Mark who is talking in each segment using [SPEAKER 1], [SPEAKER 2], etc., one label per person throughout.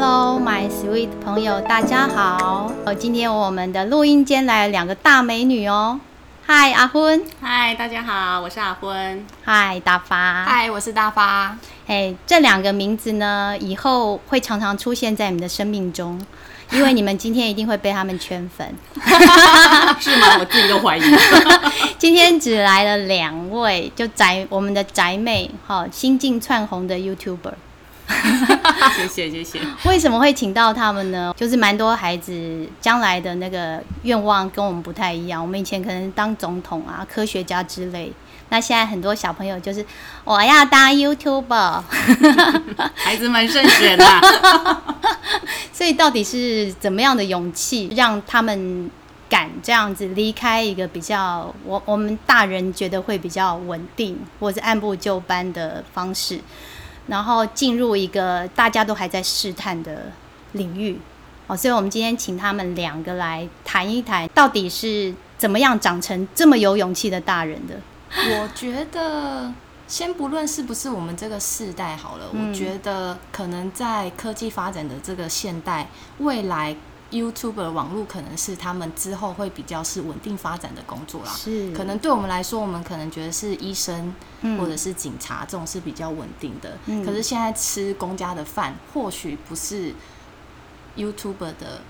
[SPEAKER 1] Hello, my sweet 朋友，大家好。哦，今天我们的录音间来了两个大美女哦。嗨，阿昏。
[SPEAKER 2] 嗨，大家好，我是阿昏。
[SPEAKER 1] 嗨，大发。
[SPEAKER 3] 嗨，我是大发。
[SPEAKER 1] 哎，这两个名字呢，以后会常常出现在你们的生命中，因为你们今天一定会被他们圈粉。
[SPEAKER 2] 是吗？我自己都怀疑。
[SPEAKER 1] 今天只来了两位，就宅我们的宅妹，哈，新晋窜红的 YouTuber。
[SPEAKER 2] 谢谢谢谢。
[SPEAKER 1] 为什么会请到他们呢？就是蛮多孩子将来的那个愿望跟我们不太一样。我们以前可能当总统啊、科学家之类，那现在很多小朋友就是我要当 YouTuber，
[SPEAKER 2] 孩子们慎选啊。
[SPEAKER 1] 所以到底是怎么样的勇气，让他们敢这样子离开一个比较我我们大人觉得会比较稳定，或者按部就班的方式？然后进入一个大家都还在试探的领域，哦，所以我们今天请他们两个来谈一谈，到底是怎么样长成这么有勇气的大人的。
[SPEAKER 3] 我觉得，先不论是不是我们这个世代好了，我觉得可能在科技发展的这个现代，未来。YouTube 网络可能是他们之后会比较是稳定发展的工作啦。
[SPEAKER 1] 是，
[SPEAKER 3] 可能对我们来说，我们可能觉得是医生或者是警察这种是比较稳定的。嗯。可是现在吃公家的饭，或许不是 YouTuber 的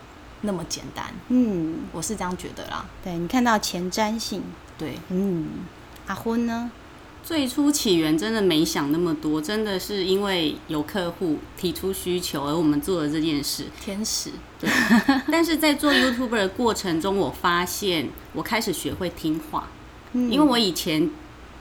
[SPEAKER 3] 那么简单。嗯，我是这样觉得啦。
[SPEAKER 1] 对你看到前瞻性，
[SPEAKER 3] 对，
[SPEAKER 1] 嗯，阿昏呢？
[SPEAKER 2] 最初起源真的没想那么多，真的是因为有客户提出需求，而我们做了这件事。
[SPEAKER 3] 天使，
[SPEAKER 2] 对。但是在做 YouTuber 的过程中，我发现我开始学会听话，因为我以前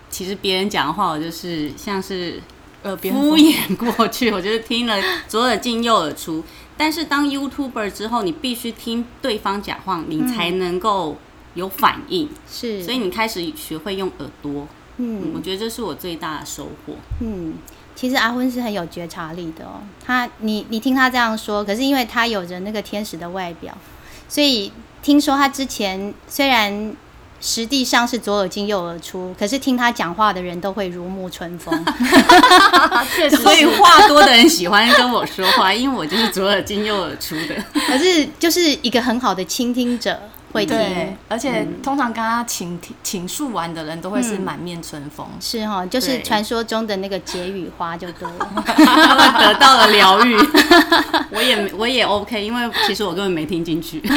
[SPEAKER 2] 其实别人讲的话，我就是像是呃敷衍过去，我就是听了左耳进右耳出。但是当 YouTuber 之后，你必须听对方讲话，你才能够有反应。
[SPEAKER 1] 是，
[SPEAKER 2] 所以你开始学会用耳朵。嗯，我觉得这是我最大的收获。
[SPEAKER 1] 嗯，其实阿昏是很有觉察力的哦。他，你你听他这样说，可是因为他有着那个天使的外表，所以听说他之前虽然实际上是左耳进右耳出，可是听他讲话的人都会如沐春风。
[SPEAKER 2] 确实，所以话多的人喜欢跟我说话，因为我就是左耳进右耳出的。
[SPEAKER 1] 可是就是一个很好的倾听者。会
[SPEAKER 3] 听，而且通常跟他倾倾诉完的人都会是满面春风，
[SPEAKER 1] 是哈，就是传说中的那个解语花就多了，
[SPEAKER 2] 得到了疗愈。我也我也 OK，因为其实我根本没听进去。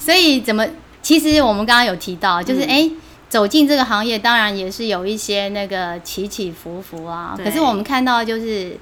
[SPEAKER 1] 所以怎么？其实我们刚刚有提到，就是哎，走进这个行业，当然也是有一些那个起起伏伏啊。可是我们看到就是。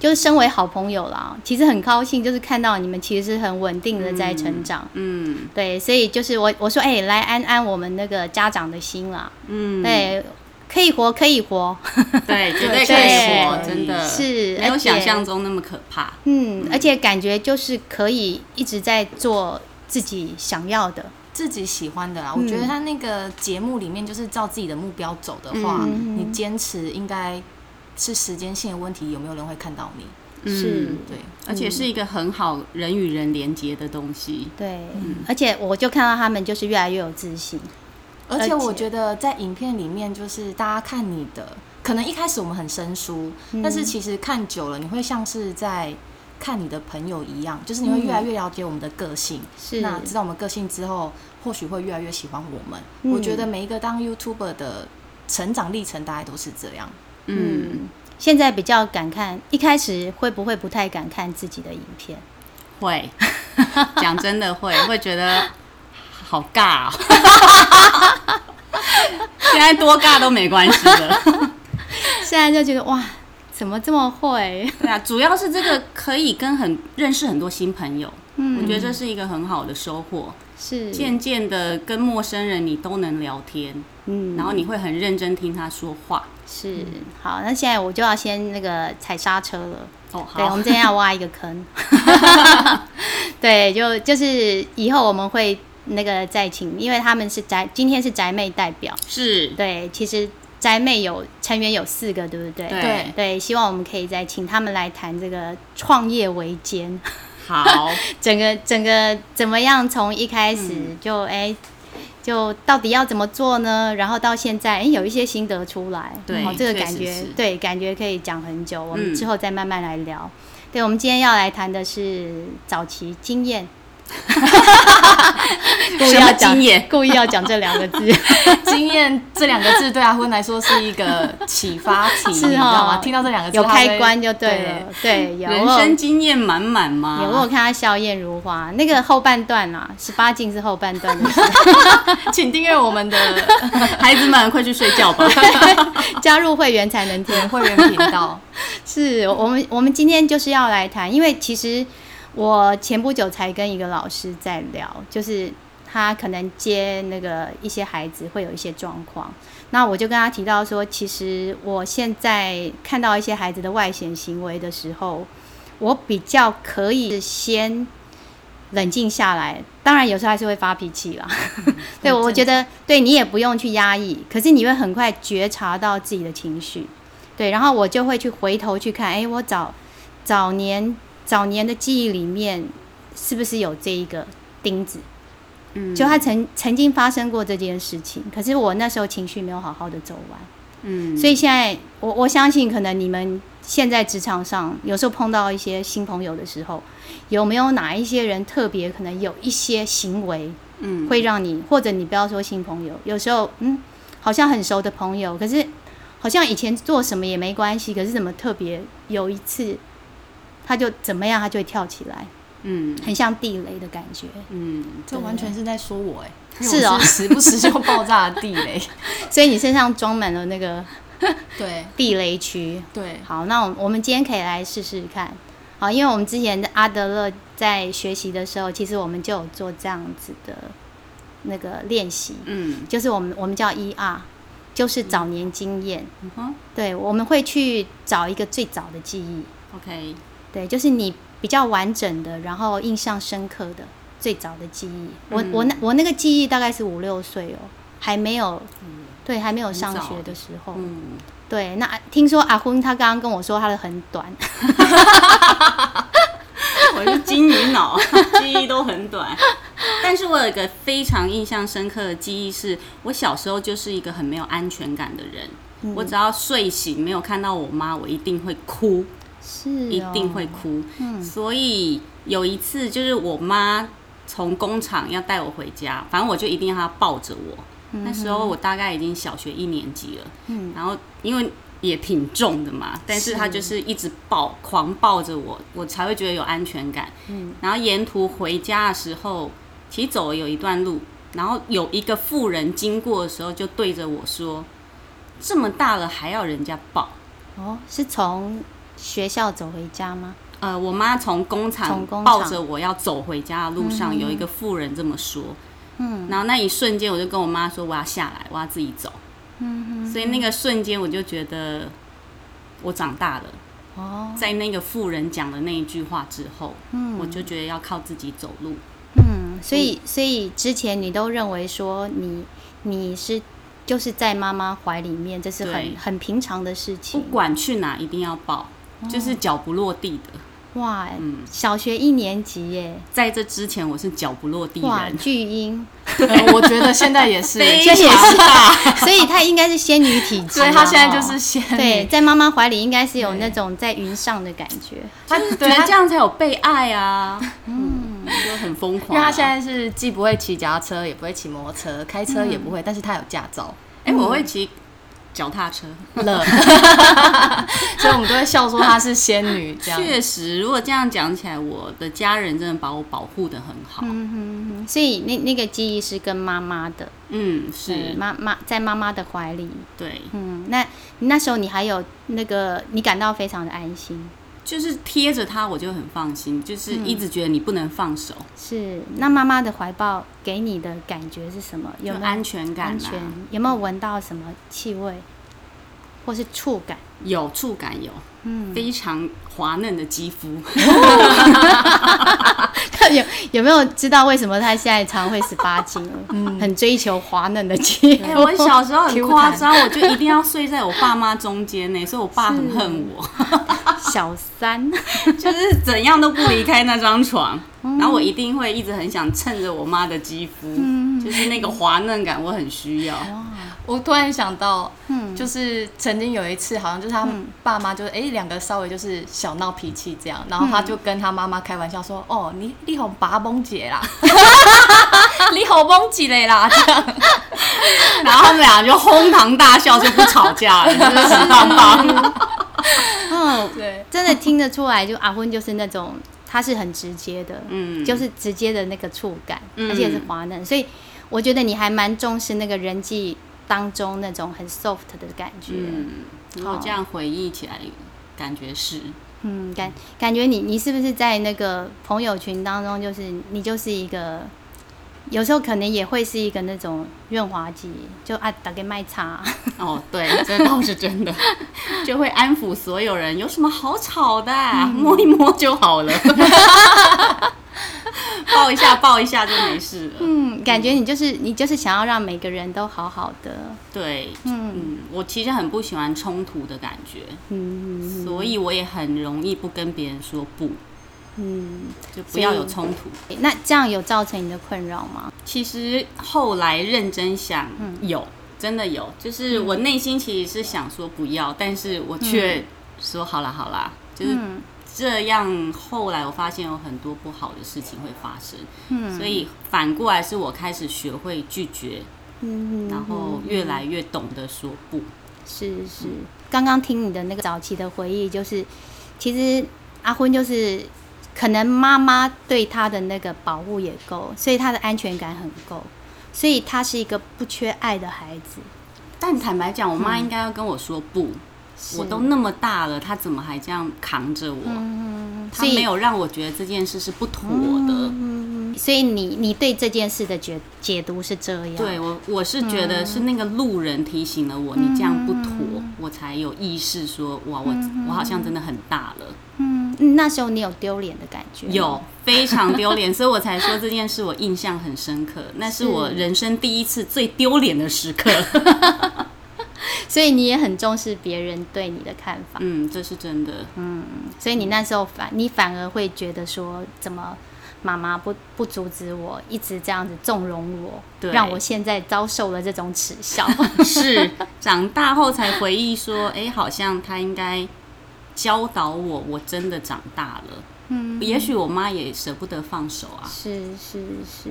[SPEAKER 1] 就是身为好朋友啦，其实很高兴，就是看到你们其实是很稳定的在成长。嗯，对，所以就是我我说，哎，来安安我们那个家长的心啦。嗯，对，可以活，可以活。
[SPEAKER 2] 对，绝对可以活，真的
[SPEAKER 1] 是
[SPEAKER 2] 没有想象中那么可怕。
[SPEAKER 1] 嗯，而且感觉就是可以一直在做自己想要的、
[SPEAKER 3] 自己喜欢的啦。我觉得他那个节目里面，就是照自己的目标走的话，你坚持应该。是时间性的问题，有没有人会看到你？
[SPEAKER 1] 是，
[SPEAKER 3] 对，
[SPEAKER 2] 而且是一个很好人与人连接的东西。
[SPEAKER 1] 对，而且我就看到他们就是越来越有自信。
[SPEAKER 3] 而且我觉得在影片里面，就是大家看你的，可能一开始我们很生疏，但是其实看久了，你会像是在看你的朋友一样，就是你会越来越了解我们的个性。
[SPEAKER 1] 是，
[SPEAKER 3] 那知道我们个性之后，或许会越来越喜欢我们。我觉得每一个当 YouTuber 的成长历程，大概都是这样。
[SPEAKER 1] 嗯，现在比较敢看，一开始会不会不太敢看自己的影片？
[SPEAKER 2] 会，讲真的会，会觉得好尬。现在多尬都没关系的，
[SPEAKER 1] 现在就觉得哇，怎么这么会？
[SPEAKER 2] 对啊，主要是这个可以跟很认识很多新朋友，嗯，我觉得这是一个很好的收获。
[SPEAKER 1] 是，
[SPEAKER 2] 渐渐的跟陌生人你都能聊天，嗯，然后你会很认真听他说话。
[SPEAKER 1] 是，好，那现在我就要先那个踩刹车了。哦，好，对，我们今天要挖一个坑。对，就就是以后我们会那个再请，因为他们是宅，今天是宅妹代表。
[SPEAKER 2] 是，
[SPEAKER 1] 对，其实宅妹有成员有四个，对不对？
[SPEAKER 2] 对，
[SPEAKER 1] 对，希望我们可以再请他们来谈这个创业维艰。
[SPEAKER 2] 好，
[SPEAKER 1] 整个整个怎么样？从一开始就哎。就到底要怎么做呢？然后到现在，哎，有一些心得出来，
[SPEAKER 2] 对，
[SPEAKER 1] 这个感觉，对，感觉可以讲很久。我们之后再慢慢来聊。对，我们今天要来谈的是早期经验。
[SPEAKER 2] 故意要经验，
[SPEAKER 1] 故意要讲这两个字，
[SPEAKER 3] 经验这两个字对阿坤来说是一个启发题，你知道吗？听到这两个字
[SPEAKER 1] 有开关就对了，对，有
[SPEAKER 2] 人生经验满满吗？
[SPEAKER 1] 有，我看他笑靥如花。那个后半段啊，十八禁是后半段的事，
[SPEAKER 3] 请订阅我们的
[SPEAKER 2] 孩子们，快去睡觉吧，
[SPEAKER 1] 加入会员才能听
[SPEAKER 3] 会员频道。
[SPEAKER 1] 是我们，我们今天就是要来谈，因为其实。我前不久才跟一个老师在聊，就是他可能接那个一些孩子会有一些状况，那我就跟他提到说，其实我现在看到一些孩子的外显行为的时候，我比较可以先冷静下来，当然有时候还是会发脾气啦。对，我觉得对你也不用去压抑，可是你会很快觉察到自己的情绪，对，然后我就会去回头去看，哎，我早早年。早年的记忆里面，是不是有这一个钉子？嗯，就他曾曾经发生过这件事情，可是我那时候情绪没有好好的走完。嗯，所以现在我我相信，可能你们现在职场上有时候碰到一些新朋友的时候，有没有哪一些人特别可能有一些行为，嗯，会让你或者你不要说新朋友，有时候嗯，好像很熟的朋友，可是好像以前做什么也没关系，可是怎么特别有一次。他就怎么样，他就会跳起来，嗯，很像地雷的感觉，
[SPEAKER 3] 嗯，这完全是在说我哎，
[SPEAKER 1] 是哦，
[SPEAKER 3] 时不时就爆炸的地雷，
[SPEAKER 1] 所以你身上装满了那个
[SPEAKER 3] 对。
[SPEAKER 1] 地雷区，
[SPEAKER 3] 对，
[SPEAKER 1] 好，那我我们今天可以来试试看，好，因为我们之前的阿德勒在学习的时候，其实我们就有做这样子的那个练习，嗯，就是我们我们叫 E R，就是早年经验，嗯哼，对，我们会去找一个最早的记忆
[SPEAKER 2] ，OK。
[SPEAKER 1] 对，就是你比较完整的，然后印象深刻的最早的记忆。我我那我那个记忆大概是五六岁哦，还没有，对，还没有上学的时候。嗯，对。那听说阿坤他刚刚跟我说他的很短，
[SPEAKER 2] 我是金鱼脑，记忆都很短。但是我有一个非常印象深刻的记忆，是我小时候就是一个很没有安全感的人。我只要睡醒没有看到我妈，我一定会哭。
[SPEAKER 1] 是，
[SPEAKER 2] 一定会哭。嗯，所以有一次就是我妈从工厂要带我回家，反正我就一定要她抱着我。那时候我大概已经小学一年级了。嗯，然后因为也挺重的嘛，但是她就是一直抱，狂抱着我，我才会觉得有安全感。嗯，然后沿途回家的时候，其实走了有一段路，然后有一个妇人经过的时候，就对着我说：“这么大了还要人家抱？”
[SPEAKER 1] 哦，是从。学校走回家吗？
[SPEAKER 2] 呃，我妈从工厂抱着我要走回家的路上，有一个妇人这么说。嗯，然后那一瞬间，我就跟我妈说我要下来，我要自己走。嗯所以那个瞬间，我就觉得我长大了。哦，在那个妇人讲的那一句话之后，嗯，我就觉得要靠自己走路。
[SPEAKER 1] 嗯，所以所以之前你都认为说你你是。就是在妈妈怀里面，这是很很平常的事情。
[SPEAKER 2] 不管去哪，一定要抱，就是脚不落地的。
[SPEAKER 1] 哇，嗯，小学一年级耶，
[SPEAKER 2] 在这之前我是脚不落地人，
[SPEAKER 1] 巨婴。
[SPEAKER 3] 我觉得现在也是，
[SPEAKER 2] 非常大，
[SPEAKER 1] 所以她应该是仙女体质。
[SPEAKER 3] 所以她现在就是仙。
[SPEAKER 1] 对，在妈妈怀里应该是有那种在云上的感觉。
[SPEAKER 2] 她觉得这样才有被爱啊。嗯。就很疯狂，
[SPEAKER 3] 因为他现在是既不会骑脚踏车，也不会骑摩托车，开车也不会，但是他有驾照。
[SPEAKER 2] 哎，我会骑脚踏车
[SPEAKER 3] 了，所以我们都会笑说她是仙女。这样
[SPEAKER 2] 确实，如果这样讲起来，我的家人真的把我保护的很好。嗯
[SPEAKER 1] 哼，所以那那个记忆是跟妈妈的，
[SPEAKER 2] 嗯，是
[SPEAKER 1] 妈妈在妈妈的怀里。
[SPEAKER 2] 对，
[SPEAKER 1] 嗯，那那时候你还有那个，你感到非常的安心。
[SPEAKER 2] 就是贴着他，我就很放心。就是一直觉得你不能放手。
[SPEAKER 1] 是，那妈妈的怀抱给你的感觉是什么？有没有
[SPEAKER 2] 安全感？
[SPEAKER 1] 安全有没有闻到什么气味，或是触感？
[SPEAKER 2] 有触感，有，嗯，非常滑嫩的肌肤。
[SPEAKER 1] 有有没有知道为什么他现在常会十八斤？嗯，很追求滑嫩的肌肤。
[SPEAKER 2] 我小时候很夸张，我就一定要睡在我爸妈中间呢，所以我爸很恨我。
[SPEAKER 1] 小三
[SPEAKER 2] 就是怎样都不离开那张床，然后我一定会一直很想蹭着我妈的肌肤。就是那个滑嫩感，我很需要。
[SPEAKER 3] 我突然想到，嗯，就是曾经有一次，好像就是他爸妈就是哎两个稍微就是小闹脾气这样，然后他就跟他妈妈开玩笑说：“哦，你你好拔崩姐啦，你好崩姐嘞啦。”这样，
[SPEAKER 2] 然后他们俩就哄堂大笑，就不吵架了，真的是棒棒。
[SPEAKER 1] 嗯，对，真的听得出来，就阿昏就是那种他是很直接的，嗯，就是直接的那个触感，而且是滑嫩，所以我觉得你还蛮重视那个人际。当中那种很 soft 的感觉，
[SPEAKER 2] 嗯，然后这样回忆起来，感觉是，
[SPEAKER 1] 嗯，感感觉你你是不是在那个朋友群当中，就是你就是一个，有时候可能也会是一个那种润滑剂，就啊打给卖茶，
[SPEAKER 2] 哦，对，这倒是真的，就会安抚所有人，有什么好吵的，摸一摸就好了。抱一下，抱一下就没事了。
[SPEAKER 1] 嗯，感觉你就是你就是想要让每个人都好好的。
[SPEAKER 2] 对，嗯，我其实很不喜欢冲突的感觉，嗯，所以我也很容易不跟别人说不，嗯，就不要有冲突。
[SPEAKER 1] 那这样有造成你的困扰吗？
[SPEAKER 2] 其实后来认真想，有，真的有，就是我内心其实是想说不要，但是我却说好了，好啦，就是。这样，后来我发现有很多不好的事情会发生，嗯，所以反过来是我开始学会拒绝，嗯，然后越来越懂得说不。
[SPEAKER 1] 是是，刚刚听你的那个早期的回忆，就是其实阿昏就是可能妈妈对他的那个保护也够，所以他的安全感很够，所以他是一个不缺爱的孩子。
[SPEAKER 2] 但坦白讲，我妈应该要跟我说不。我都那么大了，她怎么还这样扛着我？他没有让我觉得这件事是不妥的。
[SPEAKER 1] 所以你你对这件事的解解读是这样？
[SPEAKER 2] 对我我是觉得是那个路人提醒了我，你这样不妥，我才有意识说哇，我我好像真的很大了。
[SPEAKER 1] 嗯，那时候你有丢脸的感觉？
[SPEAKER 2] 有，非常丢脸，所以我才说这件事我印象很深刻。那是我人生第一次最丢脸的时刻。
[SPEAKER 1] 所以你也很重视别人对你的看法，
[SPEAKER 2] 嗯，这是真的，
[SPEAKER 1] 嗯，所以你那时候反，你反而会觉得说，怎么妈妈不不阻止我，一直这样子纵容我，让我现在遭受了这种耻笑。
[SPEAKER 2] 是长大后才回忆说，哎，好像他应该教导我，我真的长大了。嗯，也许我妈也舍不得放手啊。
[SPEAKER 1] 是是是，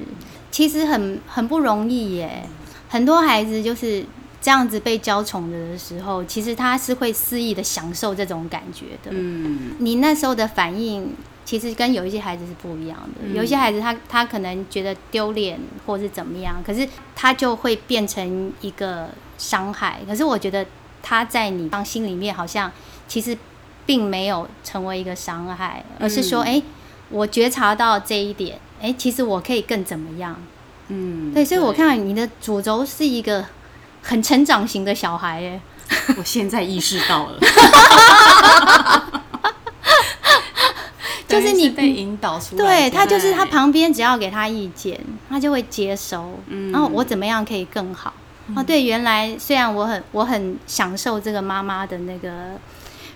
[SPEAKER 1] 其实很很不容易耶，很多孩子就是。这样子被娇宠着的时候，其实他是会肆意的享受这种感觉的。嗯，你那时候的反应，其实跟有一些孩子是不一样的。有一些孩子，他他可能觉得丢脸或是怎么样，可是他就会变成一个伤害。可是我觉得他在你当心里面，好像其实并没有成为一个伤害，而是说，哎，我觉察到这一点，哎，其实我可以更怎么样？嗯，对，所以我看你的主轴是一个。很成长型的小孩哎，
[SPEAKER 2] 我现在意识到了，
[SPEAKER 3] 就是你被引导出来，
[SPEAKER 1] 对他就是他旁边只要给他意见，他就会接收。然后我怎么样可以更好？哦，对，原来虽然我很我很享受这个妈妈的那个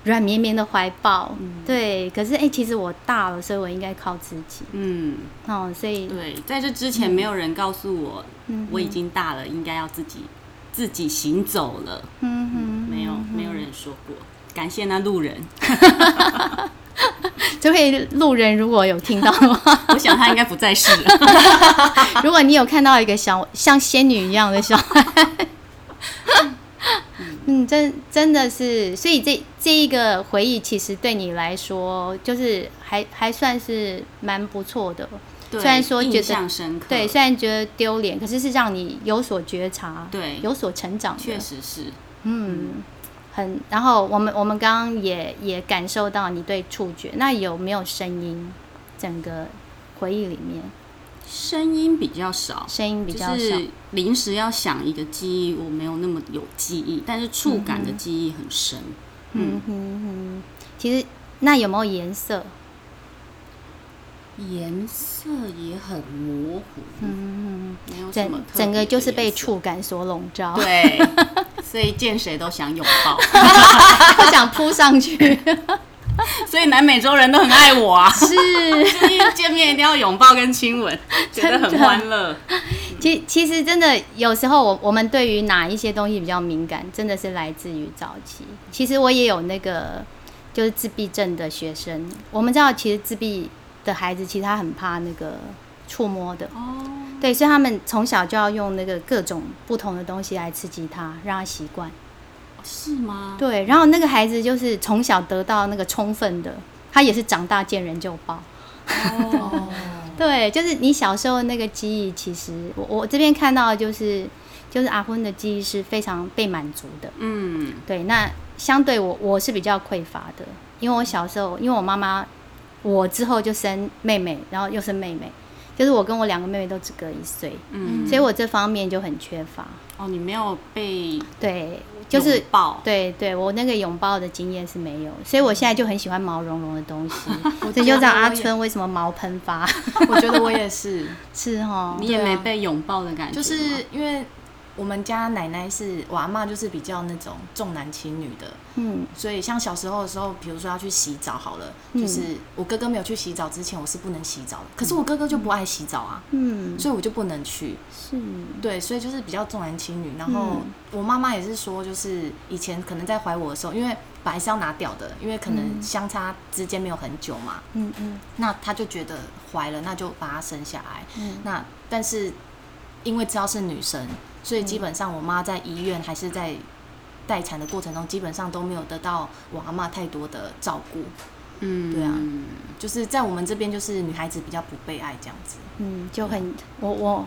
[SPEAKER 1] 软绵绵的怀抱，对，可是哎，其实我大了，所以我应该靠自己。嗯，哦，所以
[SPEAKER 2] 对，在这之前没有人告诉我，我已经大了，应该要自己。自己行走了，嗯哼，没有没有人说过，感谢那路人。
[SPEAKER 1] 这位路人如果有听到的话，
[SPEAKER 2] 我想他应该不在世了。
[SPEAKER 1] 如果你有看到一个小像仙女一样的小孩，嗯，真真的是，所以这这一个回忆其实对你来说，就是还还算是蛮不错的。虽然说觉得对，虽然觉得丢脸，可是是让你有所觉察，
[SPEAKER 2] 对，
[SPEAKER 1] 有所成长。
[SPEAKER 2] 确实是，
[SPEAKER 1] 嗯，很。然后我们我们刚刚也也感受到你对触觉，那有没有声音？整个回忆里面，
[SPEAKER 2] 声音比较少，
[SPEAKER 1] 声音比较
[SPEAKER 2] 少。临时要想一个记忆，我没有那么有记忆，但是触感的记忆很深。嗯哼
[SPEAKER 1] 哼，其实那有没有颜色？
[SPEAKER 2] 颜色也很模糊，嗯，没有什么
[SPEAKER 1] 整个就是被触感所笼罩，
[SPEAKER 2] 对，所以见谁都想拥抱，
[SPEAKER 1] 都想扑上去，
[SPEAKER 2] 所以南美洲人都很爱我啊，
[SPEAKER 1] 是，
[SPEAKER 2] 见面一定要拥抱跟亲吻，觉得很欢乐。
[SPEAKER 1] 其其实真的有时候我我们对于哪一些东西比较敏感，真的是来自于早期。其实我也有那个就是自闭症的学生，我们知道其实自闭的孩子其实他很怕那个触摸的，
[SPEAKER 2] 哦，
[SPEAKER 1] 对，所以他们从小就要用那个各种不同的东西来刺激他，让他习惯。
[SPEAKER 2] 是吗？
[SPEAKER 1] 对，然后那个孩子就是从小得到那个充分的，他也是长大见人就抱。
[SPEAKER 2] 哦，
[SPEAKER 1] 对，就是你小时候那个记忆，其实我我这边看到的就是就是阿昏的记忆是非常被满足的。
[SPEAKER 2] 嗯，
[SPEAKER 1] 对，那相对我我是比较匮乏的，因为我小时候因为我妈妈我之后就生妹妹，然后又生妹妹，就是我跟我两个妹妹都只隔一岁，
[SPEAKER 2] 嗯，
[SPEAKER 1] 所以我这方面就很缺乏。
[SPEAKER 2] 哦，你没有被
[SPEAKER 1] 对，就是
[SPEAKER 2] 抱，
[SPEAKER 1] 对对，我那个拥抱的经验是没有，所以我现在就很喜欢毛茸茸的东西。
[SPEAKER 3] 我
[SPEAKER 1] 这就知道阿
[SPEAKER 3] 春，
[SPEAKER 1] 春为什么毛喷发，
[SPEAKER 3] 我觉得我也是，
[SPEAKER 1] 是哈
[SPEAKER 2] 你，也没被拥抱的感觉
[SPEAKER 3] 就，是因为我们家奶奶是我阿妈，就是比较那种重男轻女的，
[SPEAKER 1] 嗯。
[SPEAKER 3] 所以像小时候的时候，比如说要去洗澡好了，
[SPEAKER 1] 嗯。
[SPEAKER 3] 就是我哥哥没有去洗澡之前，我是不能洗澡的。可是我哥哥就不爱洗澡啊，
[SPEAKER 1] 嗯，
[SPEAKER 3] 所以我就不能去。
[SPEAKER 1] 是，
[SPEAKER 3] 对，所以就是比较重男轻女。然后
[SPEAKER 1] 嗯。
[SPEAKER 3] 我妈妈也是说，就是以前可能在怀我的时候，因为本来是要拿掉的，因为可能
[SPEAKER 1] 嗯。
[SPEAKER 3] 相差之间没有很久嘛，
[SPEAKER 1] 嗯嗯。
[SPEAKER 3] 那她就觉得怀了，那就把她生下来。
[SPEAKER 1] 嗯。
[SPEAKER 3] 那但是因为知道是女生，所以基本上我妈在医院还是在待产的过程中，基本上都没有得到我阿妈太多的照顾。
[SPEAKER 2] 嗯，
[SPEAKER 3] 对啊就是在我们这边，就是女孩子比较不被爱这样子。
[SPEAKER 1] 嗯，就很我我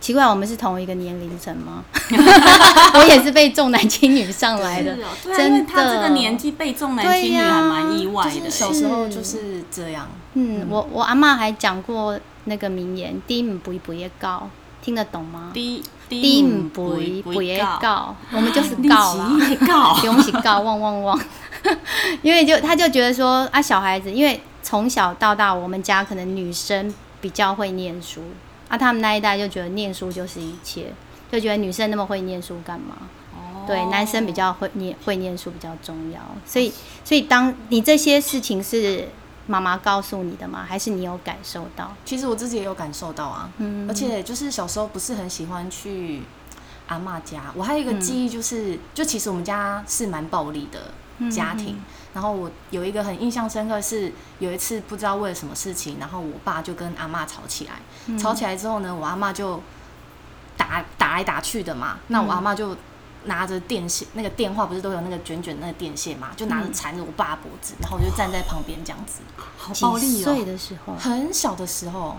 [SPEAKER 1] 奇怪，我们是同一个年龄层吗？我也是被重男轻女上来的，
[SPEAKER 2] 哦，对啊，
[SPEAKER 1] 真
[SPEAKER 2] 的他这
[SPEAKER 1] 的
[SPEAKER 2] 个年纪被重男轻女还蛮意外的
[SPEAKER 3] 就是小
[SPEAKER 2] 欸。
[SPEAKER 3] 时候就是这样。
[SPEAKER 1] 嗯，我我阿妈还讲过那个名言：“低唔不不也告”，听得懂吗？
[SPEAKER 2] 低
[SPEAKER 1] 低唔不不也告，我们就是告啦。
[SPEAKER 2] 告
[SPEAKER 1] 不用起告，汪汪汪！因为就他就觉得说啊，小孩子因为从小到大，我们家可能女生比较会念书，啊，他们那一代就觉得念书就是一切，就觉得女生那么会念书干嘛？
[SPEAKER 2] 哦
[SPEAKER 1] 对，男生比较会念会念书比较重要，所以所以当你这些事情是妈妈告诉你的吗？还是你有感受到？
[SPEAKER 3] 其实我自己也有感受到啊，
[SPEAKER 1] 嗯
[SPEAKER 3] 而且就是小时候不是很喜欢去阿妈家。我还有一个记忆就是，就其实我们家是蛮暴力的家庭。然后我有一个很印象深刻是，有一次不知道为了什么事情，然后我爸就跟阿妈吵起来。吵起来之后呢，我阿妈就打打来打去的嘛。那我阿妈就拿着电线，那个电话不是都有那个卷卷那个电线嘛，就拿着缠着我爸脖子，然后我就站在旁边这样子。
[SPEAKER 2] 好暴力
[SPEAKER 1] 岁
[SPEAKER 2] 哦，
[SPEAKER 1] 的时候，
[SPEAKER 3] 很小的时候，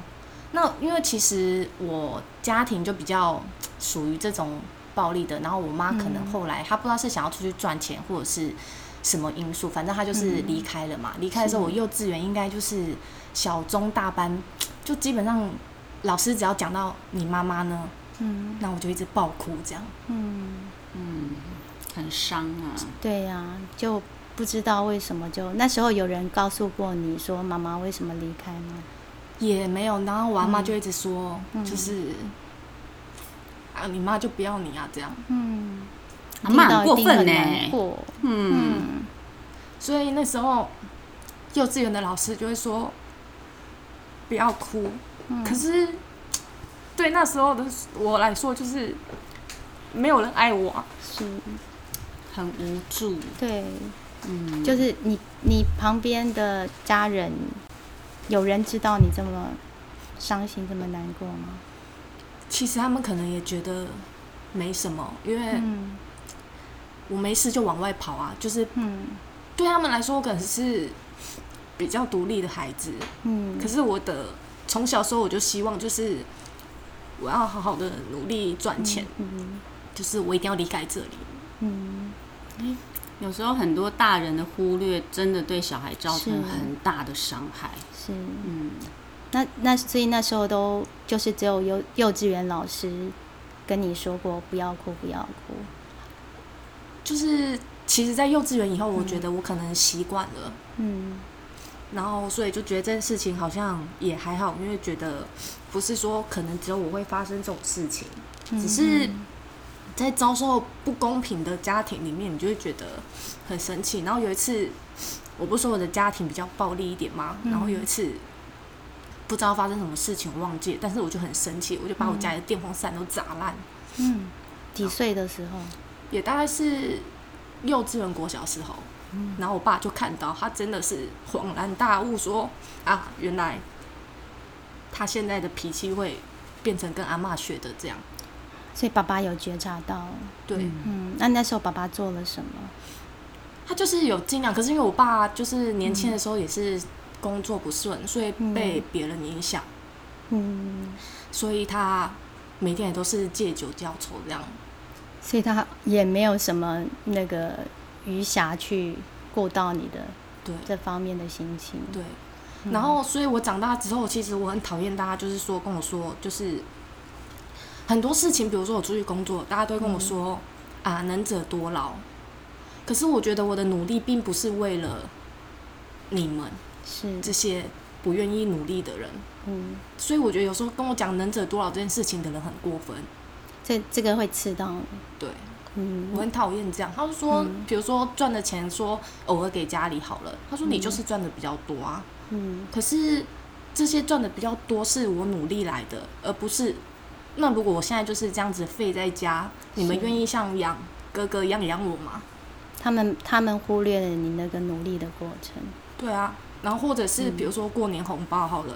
[SPEAKER 3] 那因为其实我家庭就比较属于这种暴力的，然后我妈可能后来她不知道是想要出去赚钱或者是什么因素，反正她就是离开了嘛。离开的时候，我幼稚园应该就是小中大班，就基本上老师只要讲到你妈妈呢，
[SPEAKER 1] 嗯
[SPEAKER 3] 那我就一直爆哭这样。
[SPEAKER 1] 嗯，
[SPEAKER 2] 嗯，很伤啊。
[SPEAKER 1] 对呀、就不知道为什么就那时候有人告诉过你说妈妈为什么离开吗？
[SPEAKER 3] 也没有，然后我阿妈就一直说，
[SPEAKER 1] 嗯。
[SPEAKER 3] 就是啊，你妈就不要你啊，这样。
[SPEAKER 1] 嗯，
[SPEAKER 2] 阿妈很过分呢。嗯，
[SPEAKER 1] 嗯。
[SPEAKER 3] 所以那时候幼稚园的老师就会说不要哭，
[SPEAKER 1] 嗯。
[SPEAKER 3] 可是对那时候的我来说，就是没有人爱我。啊、
[SPEAKER 1] 是，
[SPEAKER 2] 很无助。
[SPEAKER 1] 对，
[SPEAKER 2] 嗯，
[SPEAKER 1] 就是你你旁边的家人有人知道你这么伤心这么难过吗？
[SPEAKER 3] 其实他们可能也觉得没什么，因为
[SPEAKER 1] 嗯。
[SPEAKER 3] 我没事就往外跑啊，就是
[SPEAKER 1] 嗯。
[SPEAKER 3] 对他们来说，我可能是比较独立的孩子。
[SPEAKER 1] 嗯，
[SPEAKER 3] 可是我的从小时候我就希望，就是我要好好的努力赚钱，
[SPEAKER 1] 嗯
[SPEAKER 3] 就是我一定要离开这里。
[SPEAKER 1] 嗯
[SPEAKER 2] 有时候很多大人的忽略，真的对小孩造成很大的伤害。
[SPEAKER 1] 是。
[SPEAKER 2] 嗯，
[SPEAKER 1] 那那所以那时候都就是只有幼幼稚园老师跟你说过不要哭不要哭，
[SPEAKER 3] 就是其实，在幼稚园以后，我觉得我可能习惯了。
[SPEAKER 1] 嗯
[SPEAKER 3] 然后所以就觉得这件事情好像也还好，因为觉得不是说可能只有我会发生这种事情，
[SPEAKER 1] 嗯
[SPEAKER 3] 只是在遭受不公平的家庭里面，你就会觉得很生气。然后有一次，我不是说我的家庭比较暴力一点吗？
[SPEAKER 1] 嗯
[SPEAKER 3] 然后有一次，不知道发生什么事情，我忘记，但是我就很生气，我就把我家里的电风扇都砸烂。
[SPEAKER 1] 嗯，几岁的时候？
[SPEAKER 3] 也大概是幼稚园国小时候。然后我爸就看到，他真的是恍然大悟，说啊，原来他现在的脾气会变成跟阿妈学的这样。
[SPEAKER 1] 所以爸爸有觉察到，
[SPEAKER 3] 对，
[SPEAKER 1] 嗯，那那时候爸爸做了什么？
[SPEAKER 3] 他就是有尽量，可是因为我爸就是年轻的时候也是工作不顺，所以被别人影响，嗯，所以他每天也都是借酒浇愁这样，
[SPEAKER 1] 所以他也没有什么那个。余暇去过到你的
[SPEAKER 3] 对。
[SPEAKER 1] 这方面的心情，
[SPEAKER 3] 对。然后，所以我长大之后，其实我很讨厌大家，就是说跟我说，就是很多事情，比如说我出去工作，大家都跟我说啊，能者多劳。可是我觉得我的努力并不是为了你们，
[SPEAKER 1] 是
[SPEAKER 3] 这些不愿意努力的人。嗯。所以我觉得有时候跟我讲能者多劳这件事情的人很过分。
[SPEAKER 1] 这这个会吃到
[SPEAKER 3] 对。嗯，我很讨厌这样。他就说，比如说赚的钱，说偶尔给家里好了。他说你就是赚的比较多啊。嗯。可是这些赚的比较多是我努力来的，而不是。那如果我现在就是这样子废在家，你们愿意像养哥哥一样养我吗？
[SPEAKER 1] 他们他们忽略了你那个努力的过程。
[SPEAKER 3] 对啊。然后或者是比如说过年红包好了，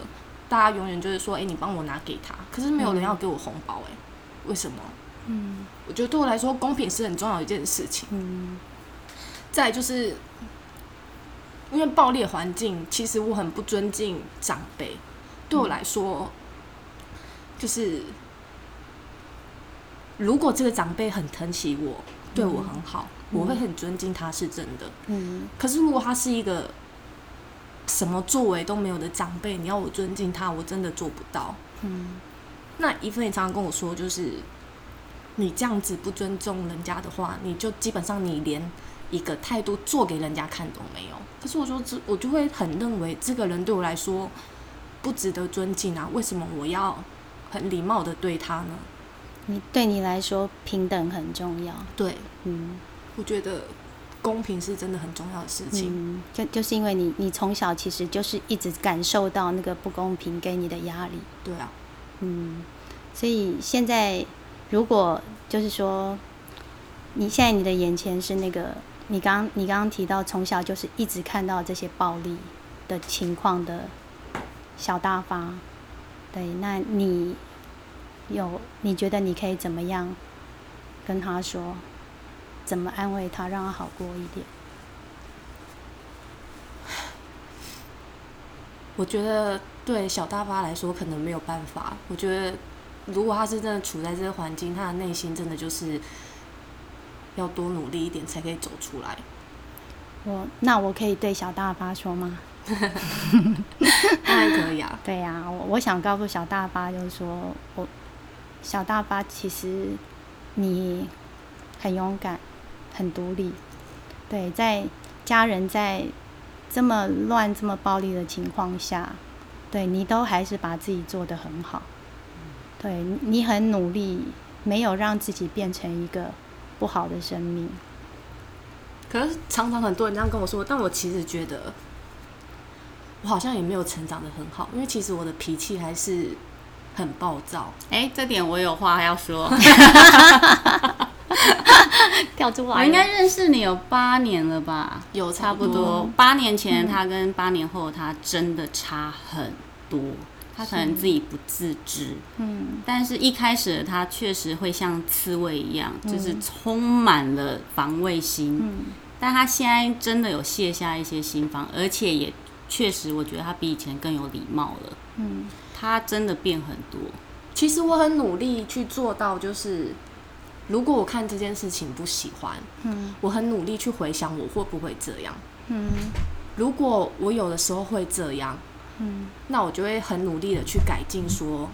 [SPEAKER 3] 大家永远就是说，哎，你帮我拿给他。可是没有人要给我红包，哎，为什么？嗯，我觉得对我来说，公平是很重要的一件事情。嗯，再就是，因为暴力环境，其实我很不尊敬长辈。对我来说，就是如果这个长辈很疼惜我，对我很好，我会很尊敬他，是真的。嗯。可是如果他是一个什么作为都没有的长辈，你要我尊敬他，我真的做不到。嗯。那一份也常常跟我说，就是。你这样子不尊重人家的话，你就基本上你连一个态度做给人家看都没有。可是我说这，我就会很认为这个人对我来说不值得尊敬啊！为什么我要很礼貌的对他呢？
[SPEAKER 1] 你对你来说平等很重要。
[SPEAKER 3] 对，嗯，我觉得公平是真的很重要的事情。
[SPEAKER 1] 嗯，就就是因为你你从小其实就是一直感受到那个不公平给你的压力。
[SPEAKER 3] 对啊，
[SPEAKER 1] 嗯，所以现在。如果就是说，你现在你的眼前是那个你刚你刚刚提到从小就是一直看到这些暴力的情况的小大发，对，那你有你觉得你可以怎么样跟他说，怎么安慰他，让他好过一点？
[SPEAKER 3] 我觉得对小大发来说可能没有办法，我觉得。如果他是真的处在这个环境，他的内心真的就是要多努力一点才可以走出来。
[SPEAKER 1] 我那我可以对小大发说吗？
[SPEAKER 3] 当然可以啊。
[SPEAKER 1] 对呀，我我想告诉小大发，就是说我小大发其实你很勇敢，很独立。对，在家人在这么乱、这么暴力的情况下，对你都还是把自己做得很好。对你很努力，没有让自己变成一个不好的生命。
[SPEAKER 3] 可是常常很多人这样跟我说，但我其实觉得我好像也没有成长的很好，因为其实我的脾气还是很暴躁。
[SPEAKER 2] 哎，这点我有话要说。
[SPEAKER 1] 跳出来，
[SPEAKER 2] 我应该认识你有八年了吧？
[SPEAKER 3] 有差
[SPEAKER 2] 不多。八年前他跟八年后他真的差很多。他可能自己不自知，嗯，但是一开始他确实会像刺猬一样，就是充满了防卫心，嗯，但他现在真的有卸下一些心防，而且也确实，我觉得他比以前更有礼貌了，嗯，他真的变很多。
[SPEAKER 3] 其实我很努力去做到，就是如果我看这件事情不喜欢，嗯，我很努力去回想我会不会这样，嗯，如果我有的时候会这样。嗯，那我就会很努力的去改进，说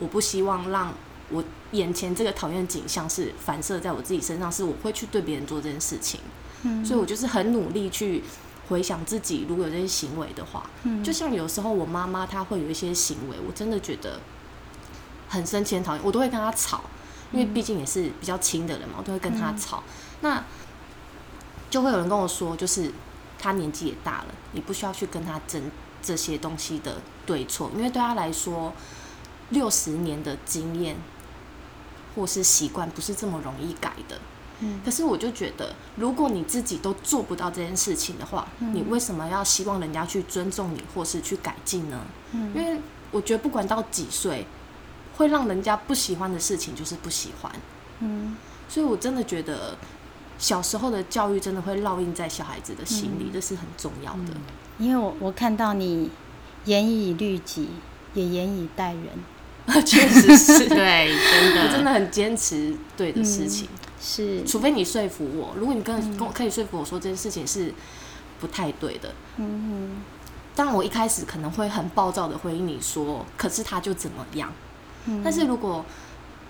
[SPEAKER 3] 我不希望让我眼前这个讨厌景象是反射在我自己身上，是我会去对别人做这件事情。嗯，所以我就是很努力去回想自己如果有这些行为的话，嗯，就像有时候我妈妈她会有一些行为，我真的觉得很生气、很讨厌，我都会跟她吵，因为毕竟也是比较亲的人嘛，我都会跟她吵。那就会有人跟我说，就是她年纪也大了，你不需要去跟她争。这些东西的对错，因为对他来说，六十年的经验或是习惯不是这么容易改的。嗯，可是我就觉得，如果你自己都做不到这件事情的话，你为什么要希望人家去尊重你或是去改进呢？嗯，因为我觉得不管到几岁，会让人家不喜欢的事情就是不喜欢。嗯，所以我真的觉得小时候的教育真的会烙印在小孩子的心里，这是很重要的。
[SPEAKER 1] 因为我我看到你严以律己，也严以待人。
[SPEAKER 3] 确实是
[SPEAKER 2] 对，真的，
[SPEAKER 3] 我真的很坚持对的事情。
[SPEAKER 1] 是，
[SPEAKER 3] 除非你说服我，如果你跟跟可以说服我说这件事情是不太对的。嗯哼。但我一开始可能会很暴躁的回应你说，可是他就怎么样？嗯。但是如果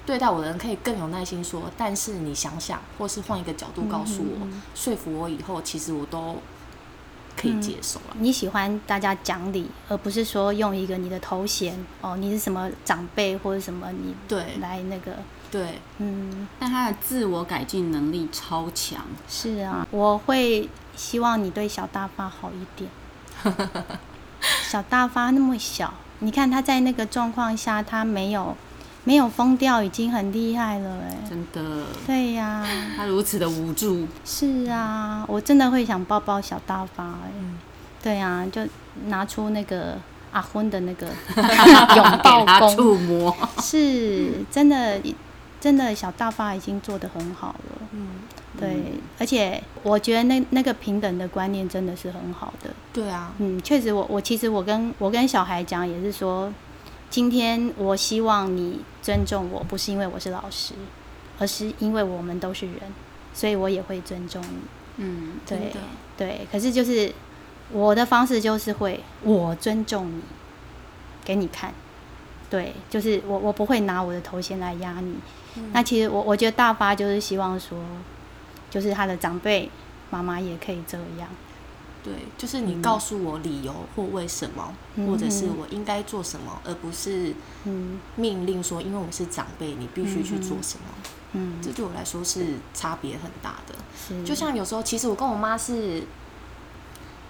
[SPEAKER 3] 对待我的人可以更有耐心说，但是你想想，或是换一个角度告诉我，说服我以后，其实我都。可以接受了。
[SPEAKER 1] 你喜欢大家讲理，而不是说用一个你的头衔哦，你是什么长辈或者什么你
[SPEAKER 3] 对
[SPEAKER 1] 来那个
[SPEAKER 3] 对
[SPEAKER 2] 嗯，但他的自我改进能力超强。
[SPEAKER 1] 是啊，我会希望你对小大发好一点。小大发那么小，你看他在那个状况下，他没有。没有疯掉已经很厉害了哎，
[SPEAKER 2] 真的。
[SPEAKER 1] 对呀，
[SPEAKER 2] 他如此的无助。
[SPEAKER 1] 是啊，我真的会想抱抱小大发哎。对啊，就拿出那个阿昏的那个 拥抱功，
[SPEAKER 2] 触摸。
[SPEAKER 1] 是真的，真的小大发已经做的很好了。嗯，对，而且我觉得那那个平等的观念真的是很好的。
[SPEAKER 3] 对啊，
[SPEAKER 1] 嗯，确实，我我其实我跟我跟小孩讲也是说。今天我希望你尊重我，不是因为我是老师，而是因为我们都是人，所以我也会尊重你。
[SPEAKER 3] 嗯，
[SPEAKER 1] 对对。可是就是我的方式就是会，我尊重你，给你看。对，就是我我不会拿我的头衔来压你。那其实我我觉得大发就是希望说，就是他的长辈妈妈也可以这样。
[SPEAKER 3] 对，就是你告诉我理由或为什么，或者是我应该做什么，而不是命令说，因为我是长辈，你必须去做什么。嗯，这对我来说是差别很大的。就像有时候，其实我跟我妈是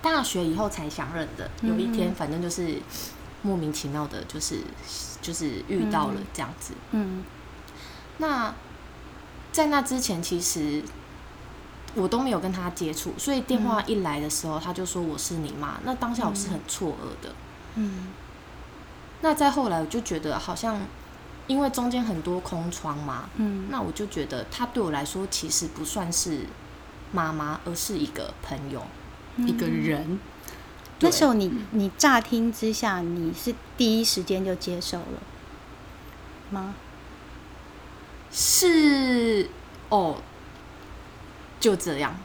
[SPEAKER 3] 大学以后才相认的。有一天，反正就是莫名其妙的，就是就是遇到了这样子。嗯，那在那之前，其实。我都没有跟他接触，所以电话一来的时候，他就说我是你妈。那当下我是很错愕的。嗯。那再后来，我就觉得好像因为中间很多空窗嘛，嗯，那我就觉得他对我来说其实不算是妈妈，而是一个朋友，一个人。
[SPEAKER 1] 那时候你你乍听之下，你是第一时间就接受了吗？
[SPEAKER 3] 是哦。就这样，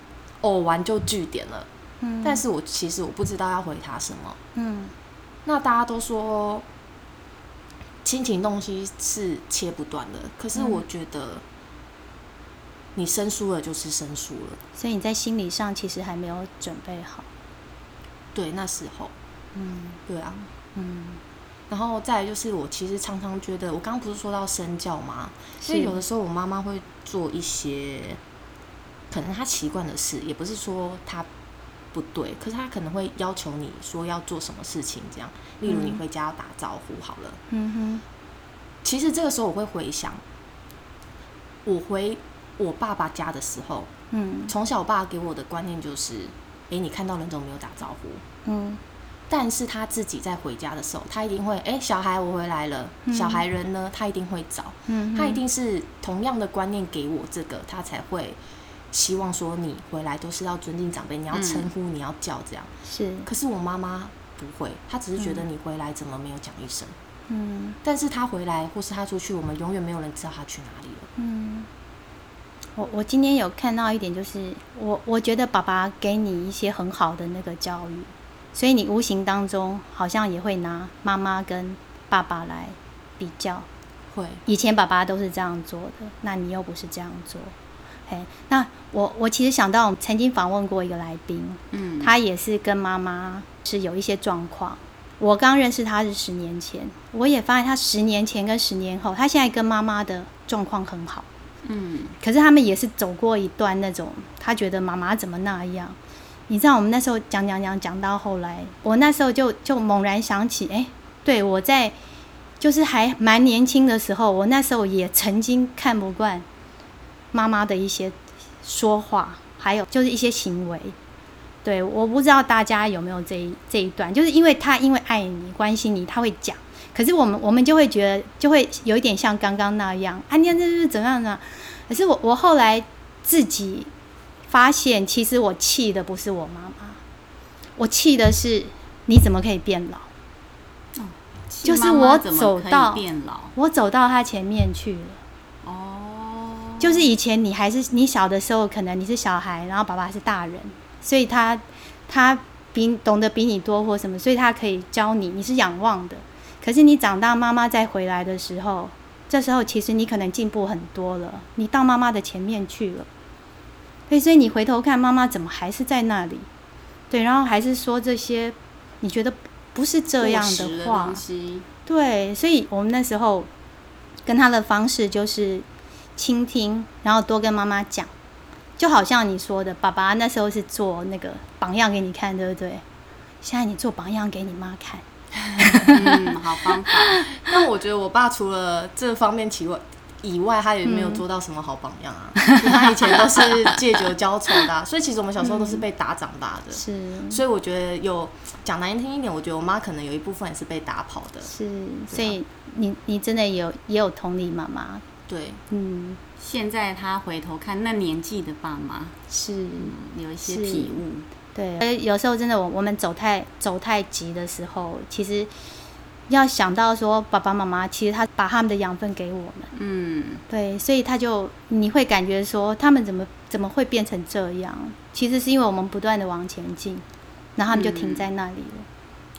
[SPEAKER 3] 偶完就据点了。嗯，但是我其实我不知道要回他什么。嗯，那大家都说亲情东西是切不断的，可是我觉得你生疏了就是生疏了。
[SPEAKER 1] 所以你在心理上其实还没有准备好。
[SPEAKER 3] 对，那时候。嗯，对啊。嗯，然后再就是我其实常常觉得，我刚刚不是说到身教吗？所以有的时候我妈妈会做一些。可能她习惯的事，也不是说她不对，可是她可能会要求你说要做什么事情，这样，例如你回家要打招呼，好了。嗯哼。其实这个时候我会回想，我回我爸爸家的时候，嗯，从小我爸给我的观念就是，哎，你看到人怎么没有打招呼？嗯。但是他自己在回家的时候，他一定会，哎，小孩我回来了，小孩人呢，他一定会找，嗯，他一定是同样的观念给我这个，他才会。希望说你回来都是要尊敬长辈，你要称呼，你要叫这样。
[SPEAKER 1] 是。
[SPEAKER 3] 可是我妈妈不会，她只是觉得你回来怎么没有讲一声。嗯。但是他回来或是他出去，我们永远没有人知道他去哪里了。嗯。
[SPEAKER 1] 我我今天有看到一点，就是我我觉得爸爸给你一些很好的那个教育，所以你无形当中好像也会拿妈妈跟爸爸来比较。
[SPEAKER 3] 会。
[SPEAKER 1] 以前爸爸都是这样做的，那你又不是这样做。嘿那我我其实想到，我曾经访问过一个来宾，嗯，他也是跟妈妈是有一些状况。我刚认识他是十年前，我也发现他十年前跟十年后，他现在跟妈妈的状况很好，嗯，可是他们也是走过一段那种，他觉得妈妈怎么那样？你知道，我们那时候讲讲讲讲到后来，我那时候就就猛然想起，哎，对我在就是还蛮年轻的时候，我那时候也曾经看不惯妈妈的一些说话，还有就是一些行为。对，我不知道大家有没有这一这一段，就是因为他因为爱你、关心你，他会讲。可是我们我们就会觉得，就会有一点像刚刚那样，啊，你这是怎样呢？可是我我后来自己发现，其实我气的不是我妈妈，我气的是你怎么可以变老？就是我走到我走到他前面去了。哦，就是以前你还是你小的时候，可能你是小孩，然后爸爸是大人，所以他他比懂得比你多或什么，所以他可以教你，你是仰望的。可是你长大，妈妈再回来的时候，这时候其实你可能进步很多了，你到妈妈的前面去了。所以，所以你回头看妈妈怎么还是在那里？对，然后还是说这些你觉得不是这样的话。对，所以我们那时候跟他的方式就是倾听，然后多跟妈妈讲，就好像你说的，爸爸那时候是做那个榜样给你看，对不对？现在你做榜样给你妈看。
[SPEAKER 2] 嗯，好方法。
[SPEAKER 3] 那我觉得我爸除了这方面以外，以外他也没有做到什么好榜样啊。他以前都是借酒浇愁的，所以其实我们小时候都是被打长大的。
[SPEAKER 1] 是，
[SPEAKER 3] 所以我觉得有讲难听一点，我觉得我妈可能有一部分也是被打跑的。
[SPEAKER 1] 是，所以你你真的有也有同理妈妈。
[SPEAKER 3] 对，
[SPEAKER 2] 嗯，现在他回头看那年纪的爸妈，
[SPEAKER 1] 是
[SPEAKER 2] 有一些体悟。
[SPEAKER 1] 对，有时候真的，我我们走太走太急的时候，其实要想到说，爸爸妈妈其实他把他们的养分给我们，嗯，对，所以他就你会感觉说，他们怎么怎么会变成这样？其实是因为我们不断的往前进，然后他们就停在那里了。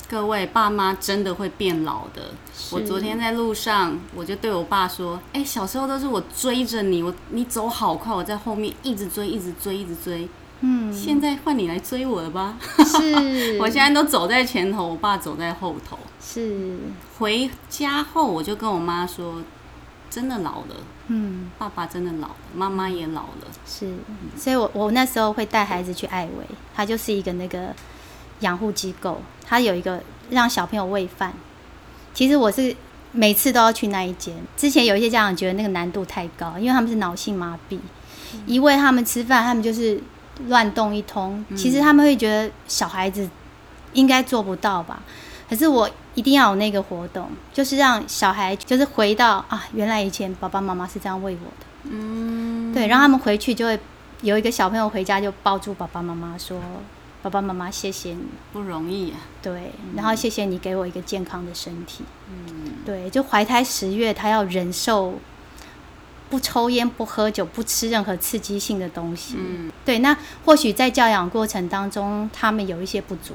[SPEAKER 2] 各位爸妈真的会变老的。我昨天在路上，我就对我爸说：“哎，小时候都是我追着你，我你走好快，我在后面一直追，一直追，一直追。”嗯，现在换你来追我了吧？
[SPEAKER 1] 是，
[SPEAKER 2] 我现在都走在前头，我爸走在后头。
[SPEAKER 1] 是，
[SPEAKER 2] 回家后我就跟我妈说，真的老了。嗯，爸爸真的老了，妈妈也老了。
[SPEAKER 1] 是，所以我我那时候会带孩子去艾维，他就是一个那个养护机构，他有一个让小朋友喂饭。其实我是每次都要去那一间。之前有一些家长觉得那个难度太高，因为他们是脑性麻痹，一喂他们吃饭，他们就是。乱动一通，其实他们会觉得小孩子应该做不到吧？可是我一定要有那个活动，就是让小孩就是回到啊，原来以前爸爸妈妈是这样喂我的。嗯，对，然后他们回去就会有一个小朋友回家就抱住爸爸妈妈说：“爸爸妈妈，谢谢你，
[SPEAKER 2] 不容易啊。”
[SPEAKER 1] 对，然后谢谢你给我一个健康的身体。嗯，对，就怀胎十月，他要忍受。不抽烟，不喝酒，不吃任何刺激性的东西。嗯，对。那或许在教养过程当中，他们有一些不足，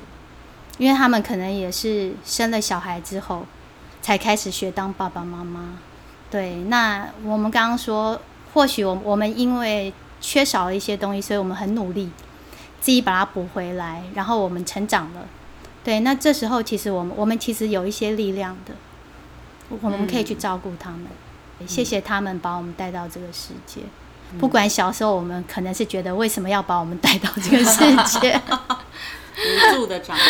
[SPEAKER 1] 因为他们可能也是生了小孩之后，才开始学当爸爸妈妈。对。那我们刚刚说，或许我我们因为缺少了一些东西，所以我们很努力，自己把它补回来，然后我们成长了。对。那这时候，其实我们我们其实有一些力量的，我们可以去照顾他们。谢谢他们把我们带到这个世界，不管小时候我们可能是觉得为什么要把我们带到这个世界，
[SPEAKER 2] 无助的长大，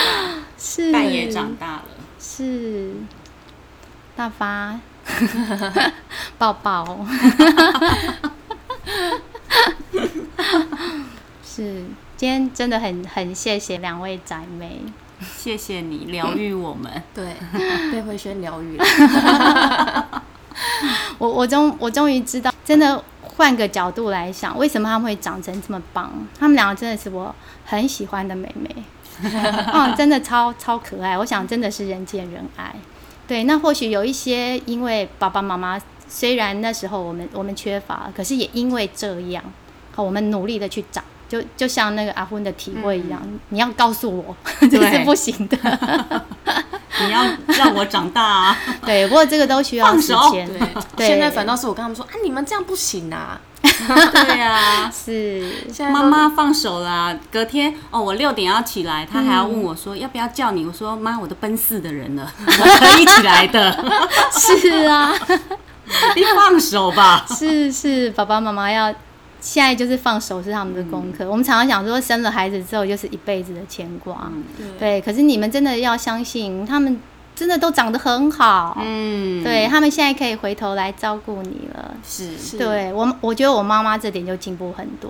[SPEAKER 1] 是，
[SPEAKER 2] 但也长大了，
[SPEAKER 1] 是，大发，抱抱，是，今天真的很很谢谢两位宅妹，
[SPEAKER 2] 谢谢你疗愈我们，
[SPEAKER 3] 对，被慧轩疗愈了。
[SPEAKER 1] 我我终我终于知道，真的换个角度来想，为什么他们会长成这么棒？他们两个真的是我很喜欢的妹妹，嗯，真的超超可爱。我想真的是人见人爱。对，那或许有一些因为爸爸妈妈虽然那时候我们我们缺乏，可是也因为这样，好我们努力的去长，就就像那个阿芬的体会一样，你要告诉我 这是不行的。
[SPEAKER 2] 你要让我长大啊！
[SPEAKER 1] 对，不过这个都需要时间。
[SPEAKER 3] 对，现在反倒是我跟他们说啊，你们这样不行啊！
[SPEAKER 2] 对啊，
[SPEAKER 1] 是。
[SPEAKER 2] 妈妈放手啦。隔天哦，我六点要起来，他还要问我说要不要叫你。我说妈，我都奔四的人了，我可以起来的。
[SPEAKER 1] 是啊，
[SPEAKER 2] 你放手吧。
[SPEAKER 1] 是是，爸爸妈妈要。现在就是放手是他们的功课。我们常常想说，生了孩子之后就是一辈子的牵挂。对，可是你们真的要相信，他们真的都长得很好，
[SPEAKER 2] 嗯，
[SPEAKER 1] 对他们现在可以回头来照顾你了。
[SPEAKER 2] 是
[SPEAKER 3] 是
[SPEAKER 1] 对我，我觉得我妈妈这点就进步很多。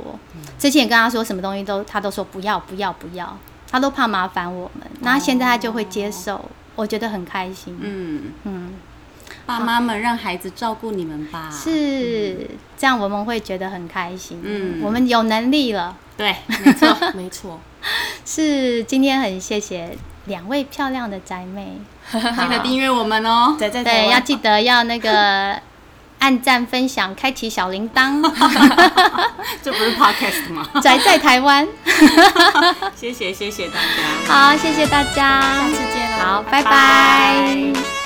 [SPEAKER 1] 之前跟她说什么东西都，她都说不要不要不要，她都怕麻烦我们。那现在她就会接受，我觉得很开心。
[SPEAKER 2] 嗯，
[SPEAKER 1] 嗯，
[SPEAKER 2] 爸妈们让孩子照顾你们吧。
[SPEAKER 1] 是这样，我们会觉得很开心。
[SPEAKER 2] 嗯
[SPEAKER 1] 我们有能力了。
[SPEAKER 2] 对，没错。
[SPEAKER 3] 没错，
[SPEAKER 1] 是今天很谢谢两位漂亮的宅妹。
[SPEAKER 2] 记得订阅我们哦。
[SPEAKER 3] 在在台
[SPEAKER 1] 对，
[SPEAKER 3] 湾
[SPEAKER 1] 要记得要那个 按赞、分享、开启小铃铛。
[SPEAKER 2] 这不是 podcast 吗？
[SPEAKER 1] 宅在台湾，
[SPEAKER 2] 谢谢谢谢大家。
[SPEAKER 1] 好，谢谢大家，
[SPEAKER 3] 下次见喽
[SPEAKER 1] 好，拜
[SPEAKER 2] 拜
[SPEAKER 1] 拜